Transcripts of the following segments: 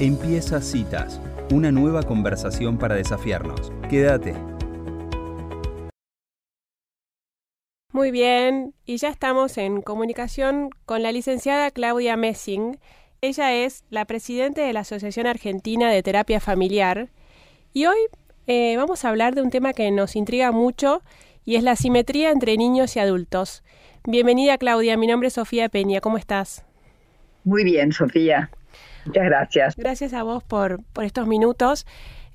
Empieza Citas, una nueva conversación para desafiarnos. Quédate. Muy bien, y ya estamos en comunicación con la licenciada Claudia Messing. Ella es la presidenta de la Asociación Argentina de Terapia Familiar y hoy eh, vamos a hablar de un tema que nos intriga mucho y es la simetría entre niños y adultos. Bienvenida Claudia, mi nombre es Sofía Peña, ¿cómo estás? Muy bien, Sofía. Muchas gracias. Gracias a vos por, por estos minutos.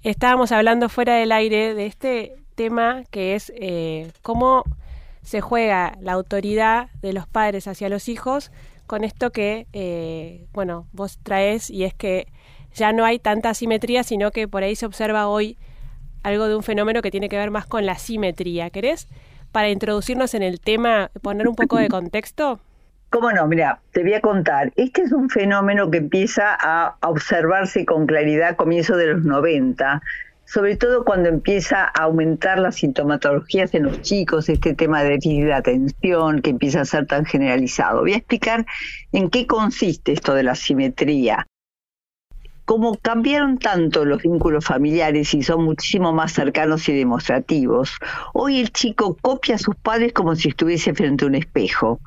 Estábamos hablando fuera del aire de este tema que es eh, cómo se juega la autoridad de los padres hacia los hijos con esto que, eh, bueno, vos traes y es que ya no hay tanta simetría, sino que por ahí se observa hoy algo de un fenómeno que tiene que ver más con la simetría. ¿Querés, para introducirnos en el tema, poner un poco de contexto? ¿Cómo no? Mira, te voy a contar. Este es un fenómeno que empieza a observarse con claridad a comienzos de los 90, sobre todo cuando empieza a aumentar las sintomatologías en los chicos, este tema de déficit de atención que empieza a ser tan generalizado. Voy a explicar en qué consiste esto de la simetría. Como cambiaron tanto los vínculos familiares y son muchísimo más cercanos y demostrativos, hoy el chico copia a sus padres como si estuviese frente a un espejo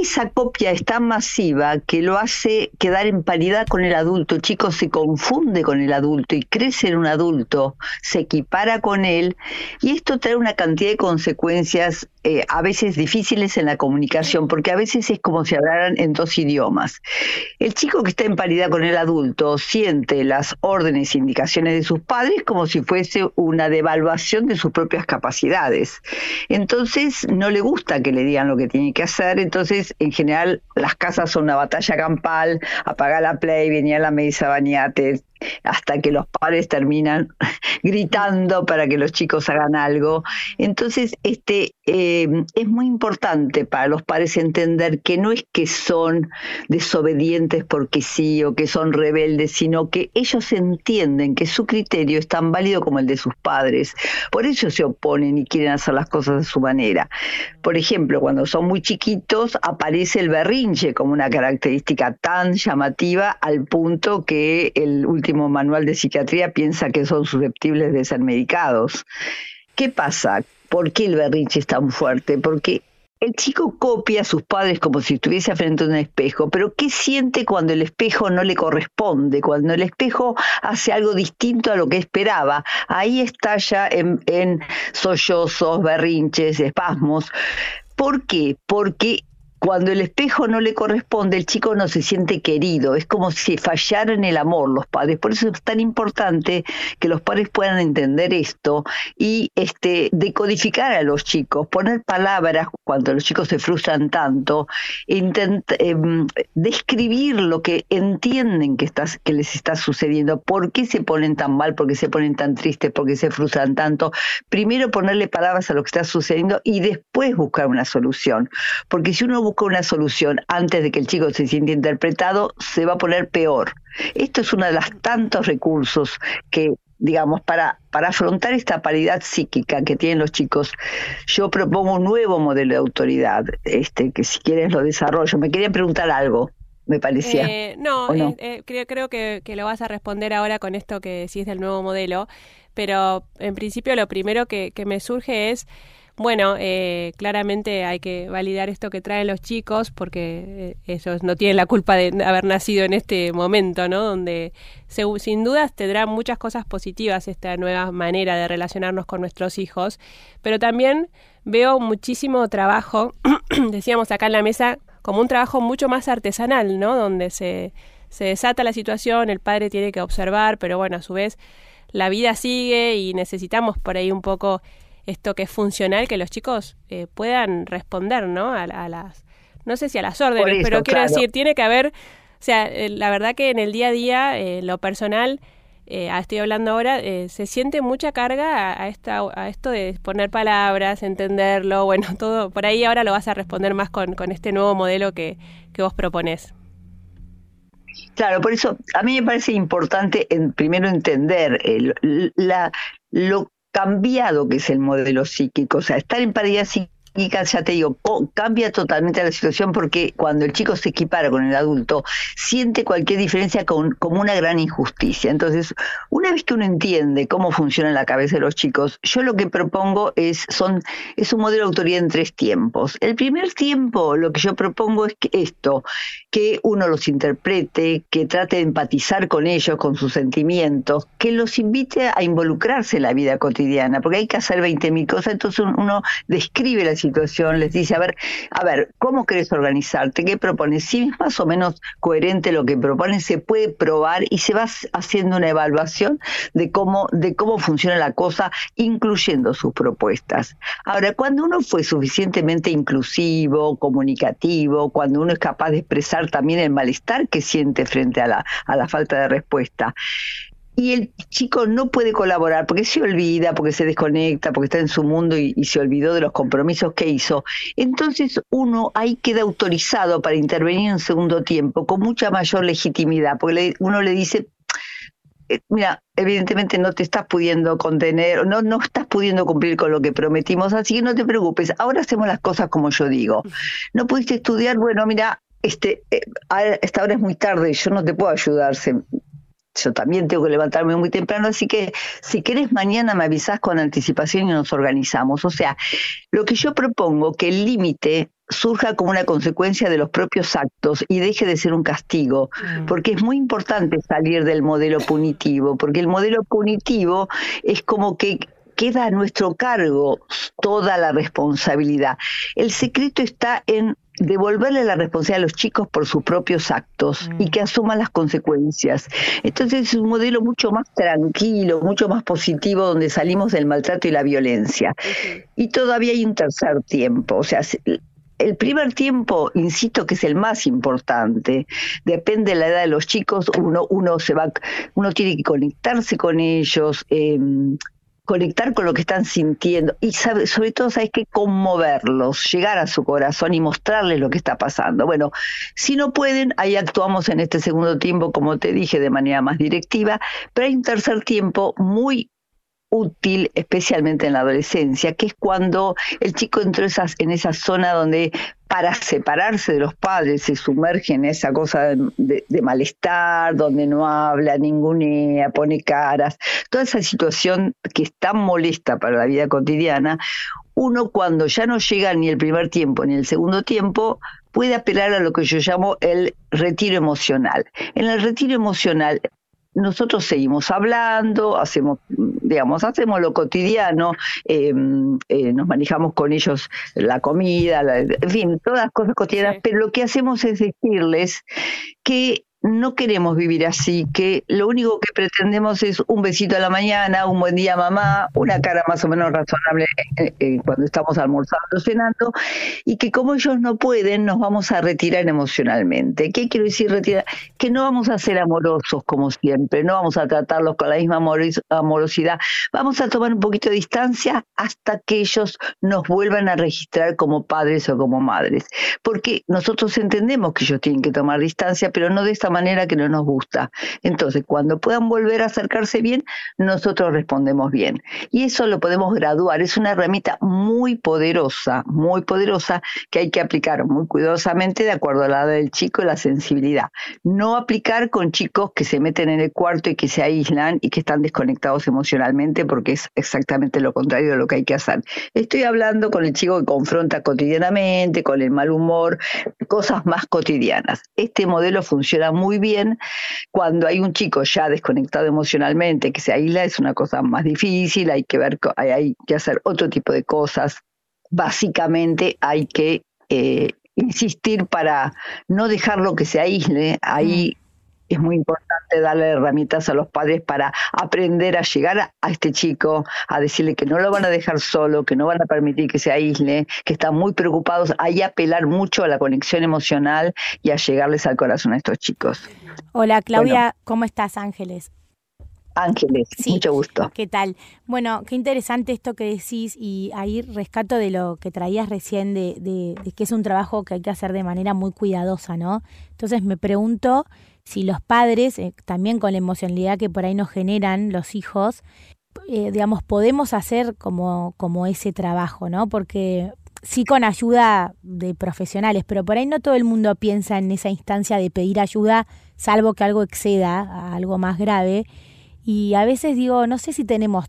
esa copia es tan masiva que lo hace quedar en paridad con el adulto. El chico se confunde con el adulto y crece en un adulto, se equipara con él y esto trae una cantidad de consecuencias eh, a veces difíciles en la comunicación, porque a veces es como si hablaran en dos idiomas. El chico que está en paridad con el adulto siente las órdenes e indicaciones de sus padres como si fuese una devaluación de sus propias capacidades. Entonces no le gusta que le digan lo que tiene que hacer, entonces en general, las casas son una batalla campal, apaga la play, venía la mesa, bañate, hasta que los padres terminan gritando para que los chicos hagan algo. Entonces, este, eh, es muy importante para los padres entender que no es que son desobedientes porque sí o que son rebeldes, sino que ellos entienden que su criterio es tan válido como el de sus padres. Por eso se oponen y quieren hacer las cosas de su manera. Por ejemplo, cuando son muy chiquitos, aparece el berrinche como una característica tan llamativa al punto que el último manual de psiquiatría piensa que son susceptibles de ser medicados. ¿Qué pasa? ¿Por qué el berrinche es tan fuerte? Porque el chico copia a sus padres como si estuviese frente a un espejo, pero ¿qué siente cuando el espejo no le corresponde? Cuando el espejo hace algo distinto a lo que esperaba. Ahí estalla en, en sollozos, berrinches, espasmos. ¿Por qué? Porque cuando el espejo no le corresponde, el chico no se siente querido, es como si fallaran el amor los padres. Por eso es tan importante que los padres puedan entender esto y este, decodificar a los chicos, poner palabras cuando los chicos se frustran tanto, em, describir lo que entienden que, que les está sucediendo, por qué se ponen tan mal, por qué se ponen tan tristes, por qué se frustran tanto. Primero ponerle palabras a lo que está sucediendo y después buscar una solución. Porque si uno busca busca una solución antes de que el chico se sienta interpretado, se va a poner peor. Esto es uno de los tantos recursos que digamos, para, para afrontar esta paridad psíquica que tienen los chicos, yo propongo un nuevo modelo de autoridad, este, que si quieres lo desarrollo. Me quería preguntar algo, me parecía. Eh, no, eh, eh, creo, creo que, que, lo vas a responder ahora con esto que decís del nuevo modelo, pero en principio lo primero que, que me surge es bueno, eh, claramente hay que validar esto que traen los chicos porque eh, ellos no tienen la culpa de haber nacido en este momento, ¿no? Donde sin dudas tendrá muchas cosas positivas esta nueva manera de relacionarnos con nuestros hijos, pero también veo muchísimo trabajo, decíamos acá en la mesa, como un trabajo mucho más artesanal, ¿no? Donde se, se desata la situación, el padre tiene que observar, pero bueno, a su vez la vida sigue y necesitamos por ahí un poco esto que es funcional, que los chicos eh, puedan responder, ¿no? A, las, no sé si a las órdenes, pero quiero decir, tiene que haber, o sea, eh, la verdad que en el día a día, eh, lo personal, estoy hablando ahora, se siente mucha carga a, esta, a esto de poner palabras, entenderlo, bueno, todo, por ahí ahora lo vas a responder más con, con este nuevo modelo que, que vos propones. Claro, por eso a mí me parece importante en, primero entender la, lo cambiado que es el modelo psíquico. O sea, estar en paridad psíquica ya te digo, cambia totalmente la situación porque cuando el chico se equipara con el adulto, siente cualquier diferencia con, como una gran injusticia. Entonces, una vez que uno entiende cómo funciona la cabeza de los chicos, yo lo que propongo es, son, es un modelo de autoridad en tres tiempos. El primer tiempo, lo que yo propongo es que esto, que uno los interprete, que trate de empatizar con ellos, con sus sentimientos, que los invite a involucrarse en la vida cotidiana, porque hay que hacer 20.000 cosas, entonces uno describe la situación, les dice, a ver, a ver, ¿cómo querés organizarte? ¿Qué propones? Si es más o menos coherente lo que propones, se puede probar y se va haciendo una evaluación de cómo, de cómo funciona la cosa, incluyendo sus propuestas. Ahora, cuando uno fue suficientemente inclusivo, comunicativo, cuando uno es capaz de expresar también el malestar que siente frente a la, a la falta de respuesta, y el chico no puede colaborar porque se olvida, porque se desconecta, porque está en su mundo y, se olvidó de los compromisos que hizo. Entonces uno ahí queda autorizado para intervenir en segundo tiempo con mucha mayor legitimidad, porque uno le dice, eh, mira, evidentemente no te estás pudiendo contener, no, no estás pudiendo cumplir con lo que prometimos, así que no te preocupes, ahora hacemos las cosas como yo digo. No pudiste estudiar, bueno, mira, este, eh, esta hora es muy tarde, yo no te puedo ayudar, yo también tengo que levantarme muy temprano, así que si querés mañana me avisás con anticipación y nos organizamos. O sea, lo que yo propongo, que el límite surja como una consecuencia de los propios actos y deje de ser un castigo, mm. porque es muy importante salir del modelo punitivo, porque el modelo punitivo es como que queda a nuestro cargo toda la responsabilidad. El secreto está en devolverle la responsabilidad a los chicos por sus propios actos y mm. que asuman las consecuencias. Entonces es un modelo mucho más tranquilo, mucho más positivo, donde salimos del maltrato y la violencia. Y todavía hay un tercer tiempo, o sea, el primer tiempo, insisto que es el más importante, depende de la edad de los chicos, uno, uno se va, uno tiene que conectarse con ellos, eh, conectar con lo que están sintiendo y sobre todo, ¿sabes qué? Conmoverlos, llegar a su corazón y mostrarles lo que está pasando. Bueno, si no pueden, ahí actuamos en este segundo tiempo, como te dije, de manera más directiva, pero hay un tercer tiempo muy útil, especialmente en la adolescencia, que es cuando el chico entró en esa zona donde para separarse de los padres se sumerge en esa cosa de, malestar, donde no habla, ningunea, pone caras, toda esa situación que es tan molesta para la vida cotidiana, uno cuando ya no llega ni el primer tiempo ni el segundo tiempo, puede apelar a lo que yo llamo el retiro emocional. En el retiro emocional nosotros seguimos hablando, hacemos, digamos, hacemos lo cotidiano, em, eh, nos manejamos con ellos la comida, en fin, todas las cosas cotidianas, pero lo que hacemos es decirles que no queremos vivir así, que lo único que pretendemos es un besito a la mañana, un buen día mamá, una cara más o menos razonable eh, eh, cuando estamos almorzando cenando, y que como ellos no pueden, nos vamos a retirar emocionalmente. ¿Qué quiero decir retirar? Que no vamos a ser amorosos como siempre, no vamos a tratarlos con la misma amorosidad, vamos a tomar un poquito de distancia hasta que ellos nos vuelvan a registrar como padres o como madres, porque nosotros entendemos que ellos tienen que tomar distancia, pero no de esta manera que no nos gusta. Entonces, cuando puedan volver a acercarse bien, nosotros respondemos bien. Y eso lo podemos graduar. Es una herramienta muy poderosa, muy poderosa, que hay que aplicar muy cuidadosamente de acuerdo a la edad del chico y la sensibilidad. No aplicar con chicos que se meten en el cuarto y que se aíslan y que están desconectados emocionalmente, porque es exactamente lo contrario de lo que hay que hacer. Estoy hablando con el chico que confronta cotidianamente, con el mal humor, cosas más cotidianas. Este modelo funciona muy muy bien. Cuando hay un chico ya desconectado emocionalmente, que se aísla, es una cosa más difícil, hay que ver, hay, que hacer otro tipo de cosas. Básicamente hay que eh, insistir para no dejarlo que se aísle. Ahí es muy importante darle herramientas a los padres para aprender a llegar a, este chico, a decirle que no lo van a dejar solo, que no van a permitir que se aísle, que están muy preocupados, ahí apelar mucho a la conexión emocional y a llegarles al corazón a estos chicos. Hola Claudia, ¿cómo estás Ángeles? Ángeles, mucho gusto. ¿Qué tal? Bueno, qué interesante esto que decís y ahí rescato de lo que traías recién de, de que es un trabajo que hay que hacer de manera muy cuidadosa, ¿no? Entonces me pregunto si los padres, eh, también con la emocionalidad que por ahí nos generan los hijos, eh, digamos, podemos hacer como, como ese trabajo, ¿no? Porque sí con ayuda de profesionales, pero por ahí no todo el mundo piensa en esa instancia de pedir ayuda, salvo que algo exceda a algo más grave. Y a veces digo, no sé si tenemos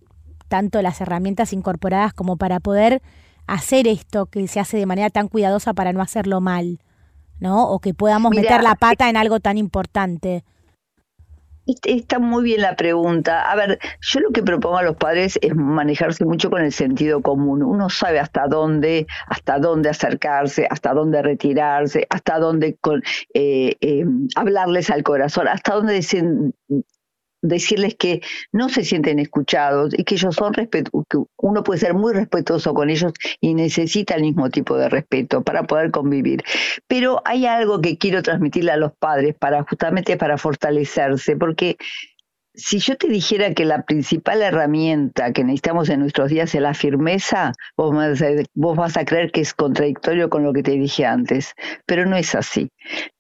tanto las herramientas incorporadas como para poder hacer esto que se hace de manera tan cuidadosa para no hacerlo mal, ¿no? O que podamos meter la pata en algo tan importante. Está muy bien la pregunta. A ver, yo lo que propongo a los padres es manejarse mucho con el sentido común. Uno sabe hasta dónde, hasta dónde acercarse, hasta dónde retirarse, hasta dónde con, eh, eh, hablarles al corazón, hasta dónde decir, decirles que no se sienten escuchados y que ellos son respeto, que uno puede ser muy respetuoso con ellos y necesita el mismo tipo de respeto para poder convivir. Pero hay algo que quiero transmitirle a los padres para justamente para fortalecerse, porque si yo te dijera que la principal herramienta que necesitamos en nuestros días es la firmeza, vos vas, a, creer que es contradictorio con lo que te dije antes, pero no es así.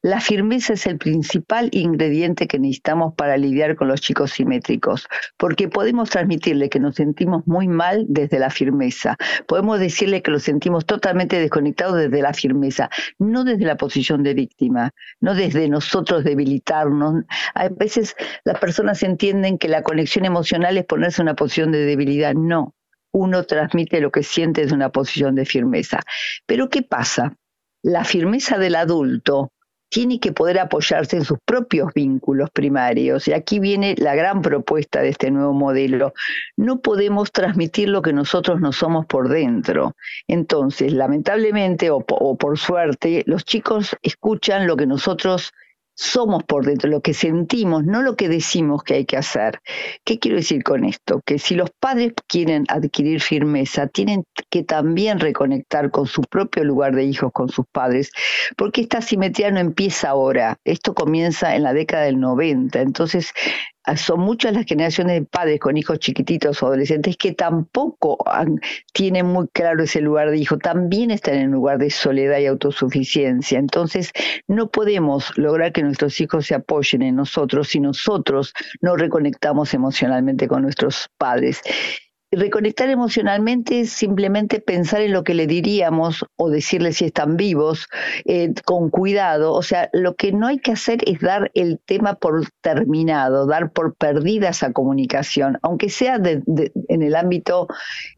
La firmeza es el principal ingrediente que necesitamos para lidiar con los chicos simétricos, porque podemos transmitirle que nos sentimos muy mal desde la firmeza, podemos decirle que lo sentimos totalmente desconectados desde la firmeza, no desde la posición de víctima, no desde nosotros debilitarnos. A veces las personas entienden entienden que la conexión emocional es ponerse en una posición de debilidad. No, uno transmite lo que siente desde una posición de firmeza. Pero ¿qué pasa? La firmeza del adulto tiene que poder apoyarse en sus propios vínculos primarios. Y aquí viene la gran propuesta de este nuevo modelo. No podemos transmitir lo que nosotros no somos por dentro. Entonces, lamentablemente o, o por suerte, los chicos escuchan lo que nosotros somos por dentro, lo que sentimos, no lo que decimos que hay que hacer. ¿Qué quiero decir con esto? Que si los padres quieren adquirir firmeza, tienen que también reconectar con su propio lugar de hijos, con sus padres, porque esta simetría no empieza ahora, esto comienza en la década del 90, entonces son muchas las generaciones de padres con hijos chiquititos o adolescentes que tampoco tienen muy claro ese lugar de hijo, también están en un lugar de soledad y autosuficiencia. Entonces, no podemos lograr que nuestros hijos se apoyen en nosotros si nosotros no reconectamos emocionalmente con nuestros padres. Reconectar emocionalmente es simplemente pensar en lo que le diríamos o decirle si están vivos eh, con cuidado. O sea, lo que no hay que hacer es dar el tema por terminado, dar por perdida esa comunicación, aunque sea en el ámbito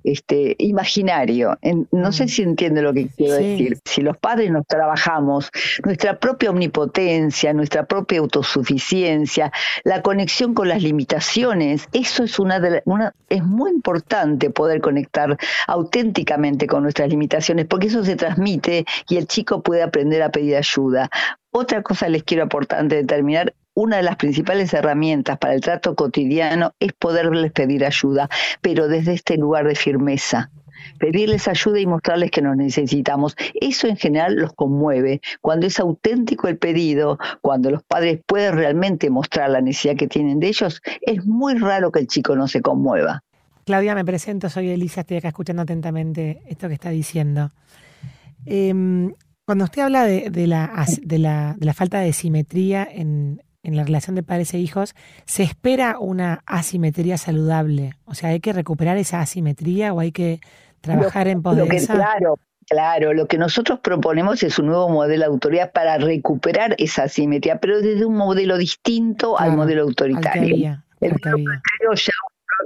este, imaginario. no sé mm. si entiende lo que quiero decir. Si los padres nos trabajamos, nuestra propia omnipotencia, nuestra propia autosuficiencia, la conexión con las limitaciones, eso es una de una, es muy importante poder conectar auténticamente con nuestras limitaciones, porque eso se transmite y el chico puede aprender a pedir ayuda. Otra cosa les quiero aportar antes de terminar, una de las principales herramientas para el trato cotidiano es poderles pedir ayuda, pero desde este lugar de firmeza pedirles ayuda y mostrarles que nos necesitamos. Eso en general los conmueve. Cuando es auténtico el pedido, cuando los padres pueden realmente mostrar la necesidad que tienen de ellos, es muy raro que el chico no se conmueva. Claudia, me presento, soy Elisa, estoy acá escuchando atentamente esto que está diciendo. Em, cuando usted habla de, la, de, la, falta de simetría en, la relación de padres e hijos, ¿se espera una asimetría saludable? O sea, ¿hay que recuperar esa asimetría o hay que trabajar en pos Claro, Claro, lo que nosotros proponemos es un nuevo modelo de autoridad para recuperar esa asimetría, pero desde un modelo distinto al modelo autoritario. el ya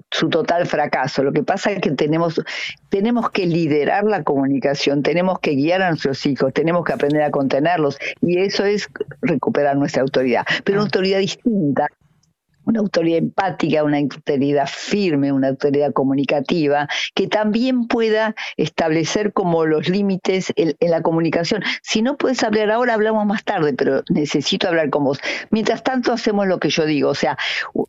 su total fracaso. Lo que pasa es que tenemos, tenemos que liderar la comunicación, tenemos que guiar a nuestros hijos, tenemos que aprender a contenerlos y eso es recuperar nuestra autoridad, pero una ah. autoridad distinta, una autoridad empática, una autoridad firme, una autoridad comunicativa, que también pueda establecer como los límites en, la comunicación. Si no puedes hablar ahora, hablamos más tarde, pero necesito hablar con vos. Mientras tanto, hacemos lo que yo digo, o sea,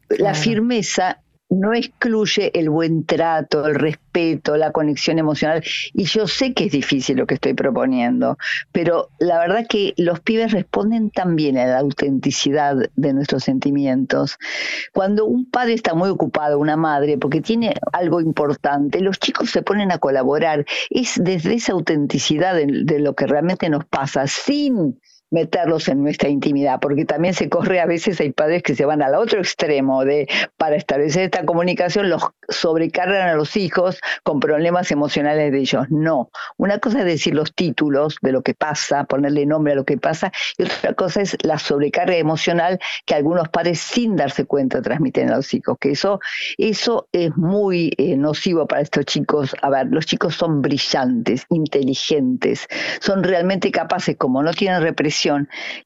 la firmeza no excluye el buen trato, el respeto, la conexión emocional. Y yo sé que es difícil lo que estoy proponiendo, pero la verdad que los pibes responden también a la autenticidad de nuestros sentimientos. Cuando un padre está muy ocupado, una madre, porque tiene algo importante, los chicos se ponen a colaborar. Es desde esa autenticidad de, de lo que realmente nos pasa, sin meterlos en nuestra intimidad, porque también se corre a veces hay padres que se van al otro extremo de para establecer esta comunicación los sobrecargan a los hijos con problemas emocionales de ellos. No, una cosa es decir los títulos de lo que pasa, ponerle nombre a lo que pasa, y otra cosa es la sobrecarga emocional que algunos padres sin darse cuenta transmiten a los hijos, que eso eso es muy eh, nocivo para estos chicos. A ver, los chicos son brillantes, inteligentes, son realmente capaces como no tienen represión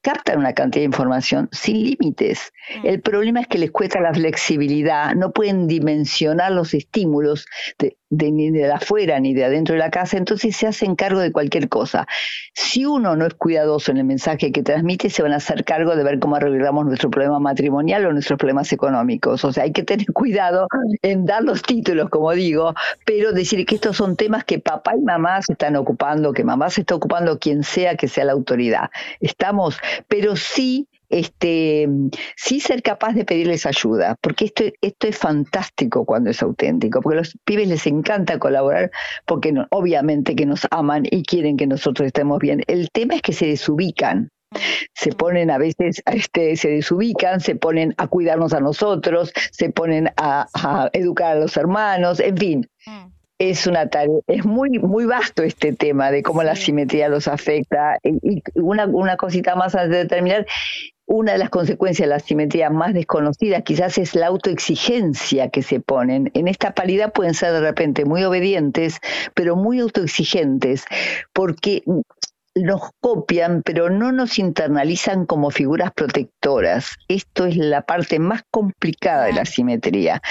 captan una cantidad de información sin límites. Mm. El problema es que les cuesta la flexibilidad, no pueden dimensionar los estímulos de, ni de afuera ni de adentro de la casa, entonces se hacen cargo de cualquier cosa. Si uno no es cuidadoso en el mensaje que transmite, se van a hacer cargo de ver cómo arreglamos nuestro problema matrimonial o nuestros problemas económicos. O sea, hay que tener cuidado en dar los títulos, como digo, pero decir que estos son temas que papá y mamá se están ocupando, que mamá se está ocupando, quien sea que sea la autoridad. Estamos, pero sí este, sí ser capaz de pedirles ayuda, porque esto, esto es fantástico cuando es auténtico, porque a los pibes les encanta colaborar, porque obviamente que nos aman y quieren que nosotros estemos bien. El tema es que se desubican, se ponen a veces, este, se desubican, se ponen a cuidarnos a nosotros, se ponen a, educar a los hermanos, en fin. Mm. Es una tarea, es muy, muy vasto este tema de cómo la simetría los afecta. Y, una, una cosita más antes de terminar, una de las consecuencias de la asimetría más desconocida quizás es la autoexigencia que se ponen. En esta paridad pueden ser de repente muy obedientes, pero muy autoexigentes, porque nos copian, pero no nos internalizan como figuras protectoras. Esto es la parte más complicada de la asimetría.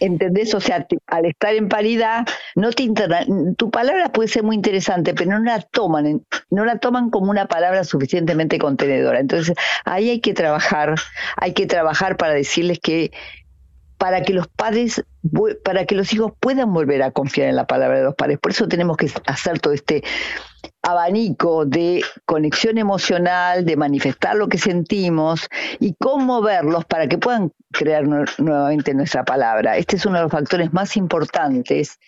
¿Entendés? O sea, al estar en paridad, no te tu palabra puede ser muy interesante, pero no la toman, no la toman como una palabra suficientemente contenedora. Entonces, ahí hay que trabajar, hay que trabajar para decirles que para que los padres, para que los hijos puedan volver a confiar en la palabra de los padres. Por eso tenemos que hacer todo este abanico de conexión emocional, de manifestar lo que sentimos y cómo verlos para que puedan crear nuevamente nuestra palabra. Este es uno de los factores más importantes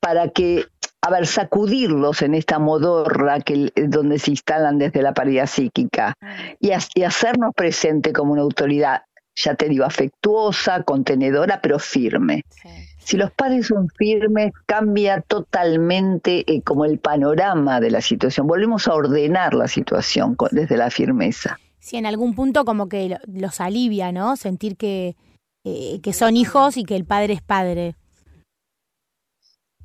para que, a ver, sacudirlos en esta modorra que, donde se instalan desde la paridad psíquica y, hacernos presente como una autoridad, ya te digo, afectuosa, contenedora, pero firme. Si los padres son firmes, cambia totalmente eh, como el panorama de la situación. Volvemos a ordenar la situación desde la firmeza. Sí, en algún punto como que los alivia, ¿no? Sentir que, eh, que son hijos y que el padre es padre.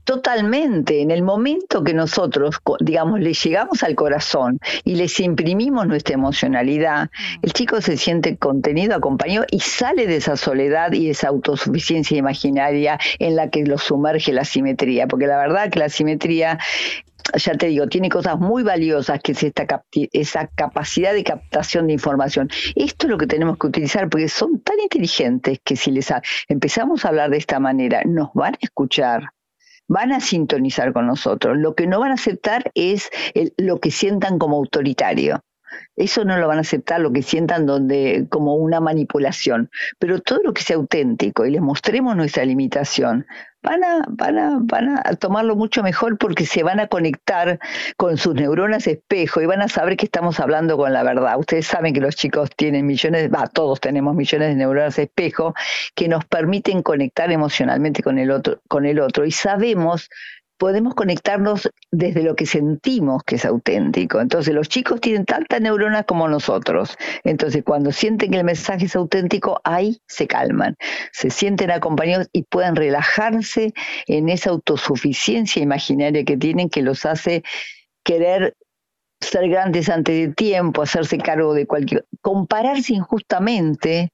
Totalmente. En el momento que nosotros, digamos, le llegamos al corazón y les imprimimos nuestra emocionalidad, mm. el chico se siente contenido, acompañado y sale de esa soledad y esa autosuficiencia imaginaria en la que lo sumerge la simetría. Porque la verdad que la simetría ya te digo, tiene cosas muy valiosas que es esta esa capacidad de captación de información. Esto es lo que tenemos que utilizar porque son tan inteligentes que si les empezamos a hablar de esta manera, nos van a escuchar van a sintonizar con nosotros. Lo que no van a aceptar es lo que sientan como autoritario. Eso no lo van a aceptar, lo que sientan donde, como una manipulación. Pero todo lo que sea auténtico y les mostremos nuestra limitación, van a, van a, van a tomarlo mucho mejor porque se van a conectar con sus neuronas espejo y van a saber que estamos hablando con la verdad. Ustedes saben que los chicos tienen millones, va, todos tenemos millones de neuronas espejo que nos permiten conectar emocionalmente con el otro, con el otro y sabemos podemos conectarnos desde lo que sentimos que es auténtico. Entonces los chicos tienen tantas neuronas como nosotros. Entonces cuando sienten que el mensaje es auténtico, ahí se calman, se sienten acompañados y pueden relajarse en esa autosuficiencia imaginaria que tienen que los hace querer ser grandes antes de tiempo, hacerse cargo de cualquier... compararse injustamente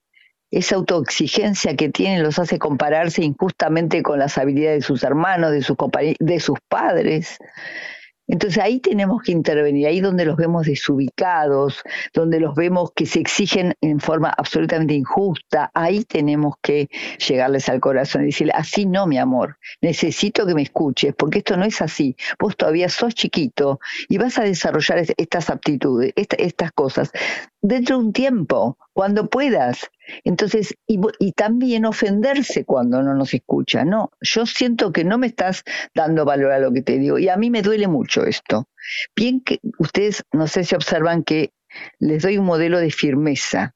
esa autoexigencia que tienen los hace compararse injustamente con las habilidades de sus hermanos, de sus, de sus padres. Entonces ahí tenemos que intervenir, ahí donde los vemos desubicados, donde los vemos que se exigen en forma absolutamente injusta, ahí tenemos que llegarles al corazón y decirle, así no, mi amor, necesito que me escuches, porque esto no es así, vos todavía sos chiquito y vas a desarrollar estas aptitudes, estas cosas, dentro de un tiempo, cuando puedas, Entonces, y, y, también ofenderse cuando no nos escucha. No, yo siento que no me estás dando valor a lo que te digo y a mí me duele mucho esto. Bien que ustedes, no sé si observan que les doy un modelo de firmeza,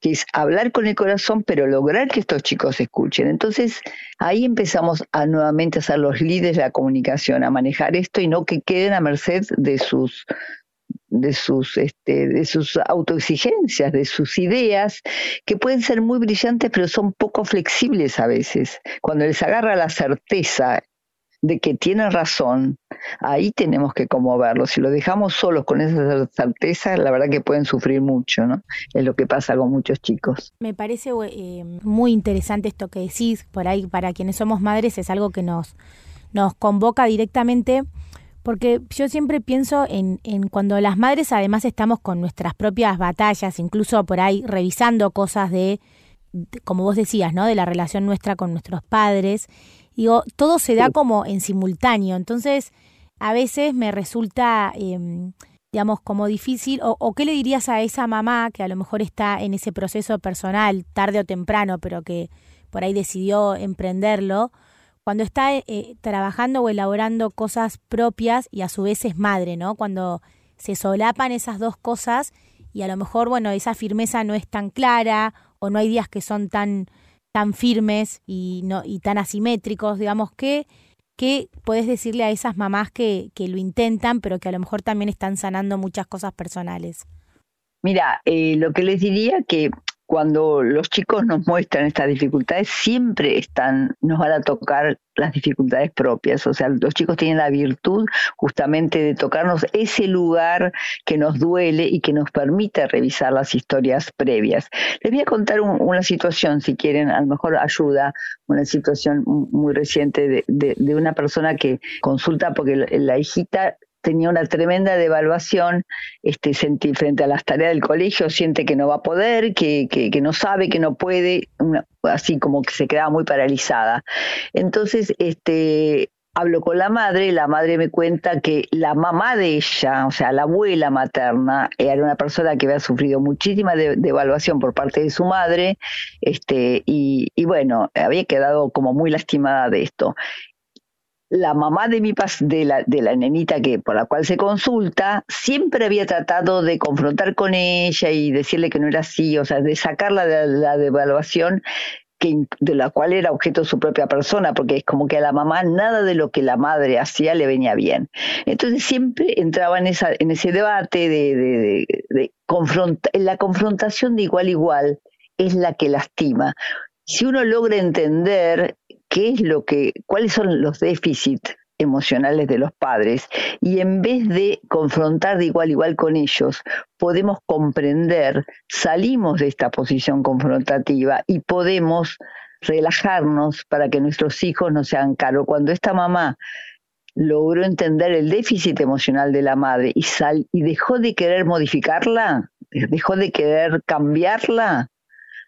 que es hablar con el corazón, pero lograr que estos chicos escuchen. Entonces, ahí empezamos a nuevamente a ser los líderes de la comunicación, a manejar esto y no que queden a merced de sus de sus, este, de sus autoexigencias, de sus ideas, que pueden ser muy brillantes, pero son poco flexibles a veces. Cuando les agarra la certeza de que tienen razón, ahí tenemos que conmoverlos. Si los dejamos solos con esa certeza, la verdad que pueden sufrir mucho, ¿no? Es lo que pasa con muchos chicos. Me parece eh, muy interesante esto que decís, por ahí para quienes somos madres es algo que nos, nos convoca directamente porque yo siempre pienso en, en, cuando las madres además estamos con nuestras propias batallas, incluso por ahí revisando cosas de, como vos decías, ¿no? De la relación nuestra con nuestros padres. Digo, todo se da como en simultáneo. Entonces, a veces me resulta, em, digamos, como difícil. O, o, qué le dirías a esa mamá que a lo mejor está en ese proceso personal, tarde o temprano, pero que por ahí decidió emprenderlo? Cuando está eh, trabajando o elaborando cosas propias y a su vez es madre, ¿no? Cuando se solapan esas dos cosas y a lo mejor, bueno, esa firmeza no es tan clara o no hay días que son tan, tan firmes y, no, y tan asimétricos, digamos, que, ¿qué puedes decirle a esas mamás que, que lo intentan, pero que a lo mejor también están sanando muchas cosas personales? Mira, eh, lo que les diría que cuando los chicos nos muestran estas dificultades, siempre están, nos van a tocar las dificultades propias. O sea, los chicos tienen la virtud justamente de tocarnos ese lugar que nos duele y que nos permite revisar las historias previas. Les voy a contar una situación, si quieren, a lo mejor ayuda, una situación muy reciente de, de una persona que consulta porque la hijita tenía una tremenda devaluación este, frente a las tareas del colegio, siente que no va a poder, que, que, no sabe, que no puede, así como que se quedaba muy paralizada. Entonces, este, hablo con la madre, la madre me cuenta que la mamá de ella, o sea, la abuela materna, era una persona que había sufrido muchísima devaluación por parte de su madre, este, y, y bueno, había quedado como muy lastimada de esto la mamá de mi de la, de la nenita que por la cual se consulta siempre había tratado de confrontar con ella y decirle que no era así, o sea, de sacarla de la devaluación que, de la cual era objeto su propia persona, porque es como que a la mamá nada de lo que la madre hacía le venía bien. Entonces siempre entraba en, esa, en ese debate de, de, de, la confrontación de igual a igual es la que lastima. Si uno logra entender qué es lo que, cuáles son los déficits emocionales de los padres y en vez de confrontar de igual a igual con ellos, podemos comprender, salimos de esta posición confrontativa y podemos relajarnos para que nuestros hijos no sean caros. Cuando esta mamá logró entender el déficit emocional de la madre y, sal, y dejó de querer modificarla, dejó de querer cambiarla,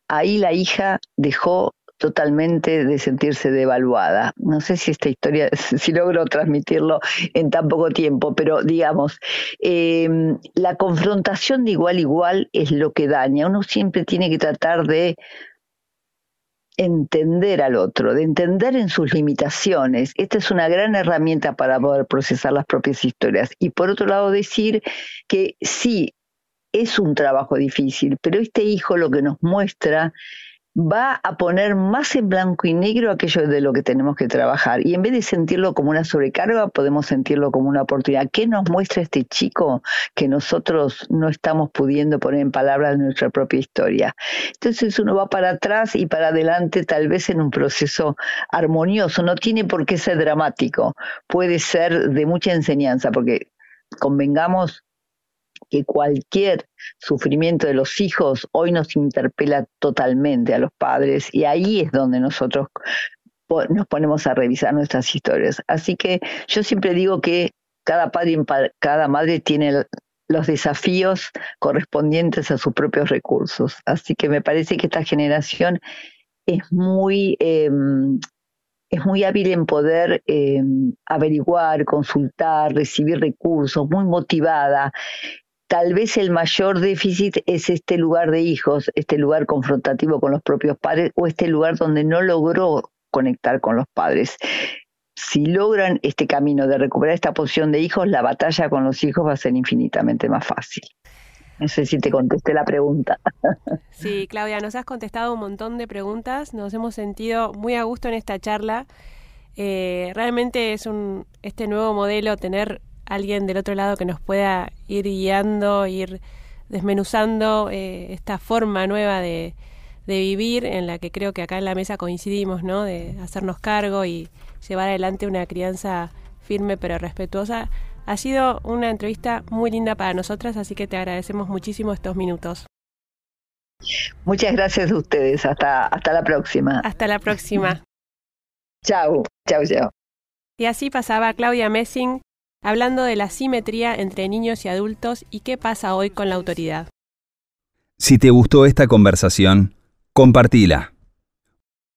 ahí la hija dejó totalmente de sentirse devaluada. No sé si esta historia, si logro transmitirlo en tan poco tiempo, pero digamos, eh, la confrontación de igual a igual es lo que daña. Uno siempre tiene que tratar de entender al otro, de entender en sus limitaciones. Esta es una gran herramienta para poder procesar las propias historias. Y por otro lado, decir que sí, es un trabajo difícil, pero este hijo lo que nos muestra va a poner más en blanco y negro aquello de lo que tenemos que trabajar. Y en vez de sentirlo como una sobrecarga, podemos sentirlo como una oportunidad. ¿Qué nos muestra este chico que nosotros no estamos pudiendo poner en palabras nuestra propia historia? Entonces uno va para atrás y para adelante tal vez en un proceso armonioso. No tiene por qué ser dramático. Puede ser de mucha enseñanza, porque convengamos que cualquier sufrimiento de los hijos hoy nos interpela totalmente a los padres y ahí es donde nosotros nos ponemos a revisar nuestras historias. Así que yo siempre digo que cada padre y cada madre tiene los desafíos correspondientes a sus propios recursos. Así que me parece que esta generación es muy, em, es muy hábil en poder em, averiguar, consultar, recibir recursos, muy motivada tal vez el mayor déficit es este lugar de hijos, este lugar confrontativo con los propios padres o este lugar donde no logró conectar con los padres. Si logran este camino de recuperar esta posición de hijos, la batalla con los hijos va a ser infinitamente más fácil. No sé si te contesté la pregunta. Sí, Claudia, nos has contestado un montón de preguntas, nos hemos sentido muy a gusto en esta charla. Eh, realmente es un este nuevo modelo tener alguien del otro lado que nos pueda ir guiando, ir desmenuzando eh, esta forma nueva de, de, vivir en la que creo que acá en la mesa coincidimos, ¿no? De hacernos cargo y llevar adelante una crianza firme pero respetuosa. Ha sido una entrevista muy linda para nosotras, así que te agradecemos muchísimo estos minutos. Muchas gracias a ustedes. Hasta, hasta la próxima. Hasta la próxima. chao, chao, chao. Y así pasaba Claudia Messing hablando de la simetría entre niños y adultos y qué pasa hoy con la autoridad. Si te gustó esta conversación, compartila.